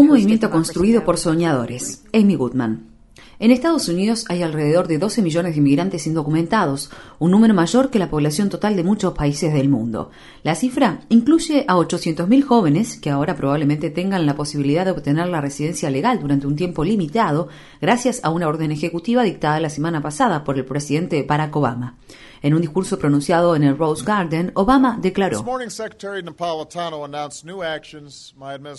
Un movimiento construido por soñadores. Amy Goodman. En Estados Unidos hay alrededor de 12 millones de inmigrantes indocumentados, un número mayor que la población total de muchos países del mundo. La cifra incluye a 800.000 jóvenes que ahora probablemente tengan la posibilidad de obtener la residencia legal durante un tiempo limitado gracias a una orden ejecutiva dictada la semana pasada por el presidente Barack Obama. En un discurso pronunciado en el Rose Garden, Obama declaró: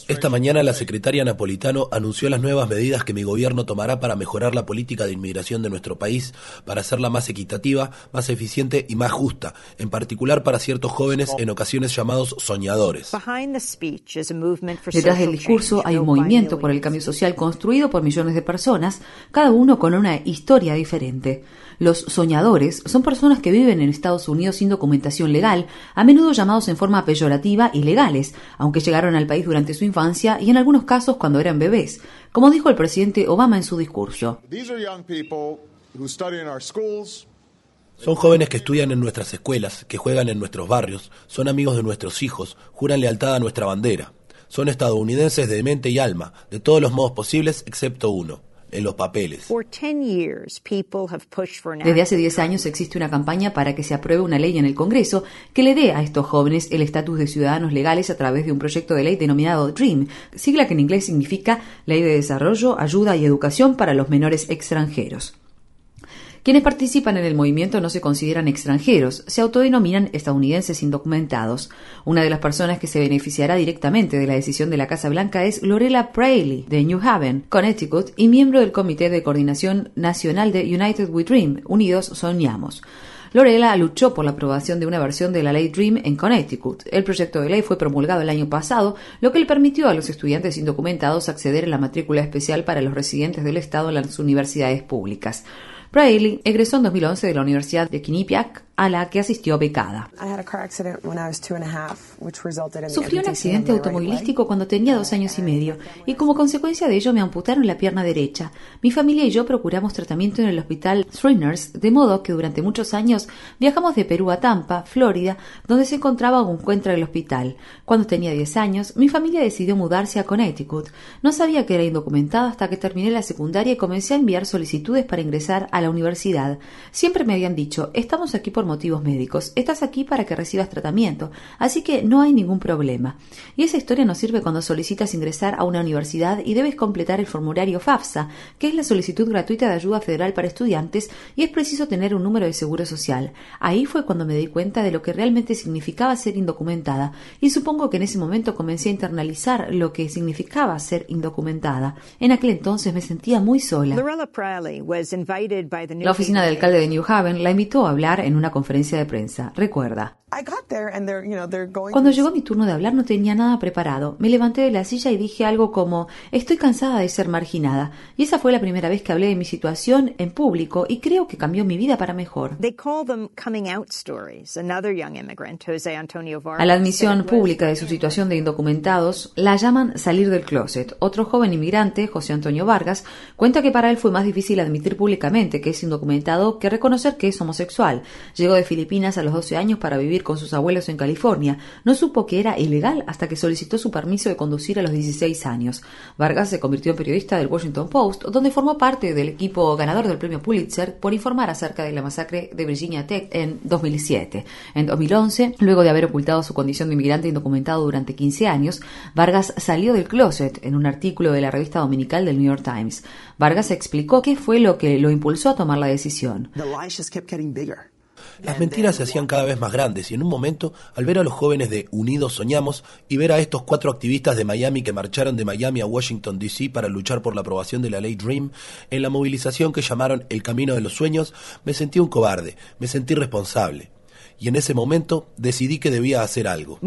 Esta mañana la secretaria Napolitano anunció las nuevas medidas que mi gobierno tomará para mejorar la política de inmigración de nuestro país, para hacerla más equitativa, más eficiente y más justa, en particular para ciertos jóvenes en ocasiones llamados soñadores. Detrás del discurso hay un movimiento por el cambio social construido por millones de personas, cada uno con una historia diferente. Los soñadores son personas que viven en Estados Unidos sin documentación legal, a menudo llamados en forma peyorativa ilegales, aunque llegaron al país durante su infancia y en algunos casos cuando eran bebés, como dijo el presidente Obama en su discurso. Son jóvenes que estudian en nuestras escuelas, que juegan en nuestros barrios, son amigos de nuestros hijos, juran lealtad a nuestra bandera. Son estadounidenses de mente y alma, de todos los modos posibles excepto uno, en los papeles. Desde hace 10 años existe una campaña para que se apruebe una ley en el Congreso que le dé a estos jóvenes el estatus de ciudadanos legales a través de un proyecto de ley denominado DREAM, sigla que en inglés significa Ley de Desarrollo, Ayuda y Educación para los Menores Extranjeros. Quienes participan en el movimiento no se consideran extranjeros, se autodenominan estadounidenses indocumentados. Una de las personas que se beneficiará directamente de la decisión de la Casa Blanca es Lorella Prailey, de New Haven, Connecticut, y miembro del Comité de Coordinación Nacional de United We Dream, Unidos Soñamos. Lorella luchó por la aprobación de una versión de la ley DREAM en Connecticut. El proyecto de ley fue promulgado el año pasado, lo que le permitió a los estudiantes indocumentados acceder a la matrícula especial para los residentes del Estado en las universidades públicas. Braille egresó en 2011 de la Universidad de Quinnipiac a la que asistió becada. Sufrí un accidente automovilístico cuando tenía dos años y medio y como consecuencia de ello me amputaron la pierna derecha. Mi familia y yo procuramos tratamiento en el hospital Shriners, de modo que durante muchos años viajamos de Perú a Tampa, Florida, donde se encontraba un encuentro del hospital. Cuando tenía 10 años, mi familia decidió mudarse a Connecticut. No sabía que era indocumentada hasta que terminé la secundaria y comencé a enviar solicitudes para ingresar a la universidad. Siempre me habían dicho, estamos aquí por motivos médicos. Estás aquí para que recibas tratamiento, así que no hay ningún problema. Y esa historia nos sirve cuando solicitas ingresar a una universidad y debes completar el formulario FAFSA, que es la solicitud gratuita de ayuda federal para estudiantes, y es preciso tener un número de seguro social. Ahí fue cuando me di cuenta de lo que realmente significaba ser indocumentada, y supongo que en ese momento comencé a internalizar lo que significaba ser indocumentada. En aquel entonces me sentía muy sola. La oficina del alcalde de New Haven la invitó a hablar en una conferencia de prensa. Recuerda, cuando llegó mi turno de hablar no tenía nada preparado. Me levanté de la silla y dije algo como estoy cansada de ser marginada. Y esa fue la primera vez que hablé de mi situación en público y creo que cambió mi vida para mejor. A la admisión pública de su situación de indocumentados la llaman salir del closet. Otro joven inmigrante, José Antonio Vargas, cuenta que para él fue más difícil admitir públicamente que es indocumentado que reconocer que es homosexual. Llegó de Filipinas a los 12 años para vivir con sus abuelos en California. No supo que era ilegal hasta que solicitó su permiso de conducir a los 16 años. Vargas se convirtió en periodista del Washington Post, donde formó parte del equipo ganador del premio Pulitzer por informar acerca de la masacre de Virginia Tech en 2007. En 2011, luego de haber ocultado su condición de inmigrante indocumentado durante 15 años, Vargas salió del closet en un artículo de la revista dominical del New York Times. Vargas explicó qué fue lo que lo impulsó a tomar la decisión. Las mentiras se hacían cada vez más grandes y en un momento, al ver a los jóvenes de Unidos Soñamos y ver a estos cuatro activistas de Miami que marcharon de Miami a Washington, D.C. para luchar por la aprobación de la ley Dream, en la movilización que llamaron El Camino de los Sueños, me sentí un cobarde, me sentí responsable y en ese momento decidí que debía hacer algo.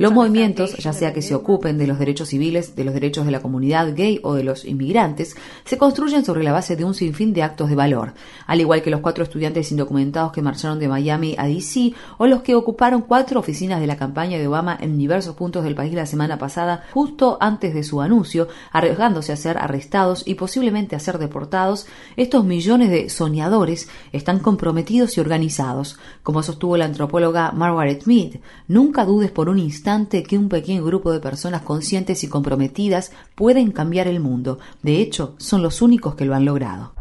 Los movimientos, ya sea que se ocupen de los derechos civiles, de los derechos de la comunidad gay o de los inmigrantes, se construyen sobre la base de un sinfín de actos de valor, al igual que los cuatro estudiantes indocumentados que marcharon de Miami a DC o los que ocuparon cuatro oficinas de la campaña de Obama en diversos puntos del país la semana pasada, justo antes de su anuncio, arriesgándose a ser arrestados y posiblemente a ser deportados, estos millones de soñadores están comprometidos y organizados. Como sostuvo la antropóloga Margaret Mead, nunca dudes por un instante que un pequeño grupo de personas conscientes y comprometidas pueden cambiar el mundo. De hecho, son los únicos que lo han logrado.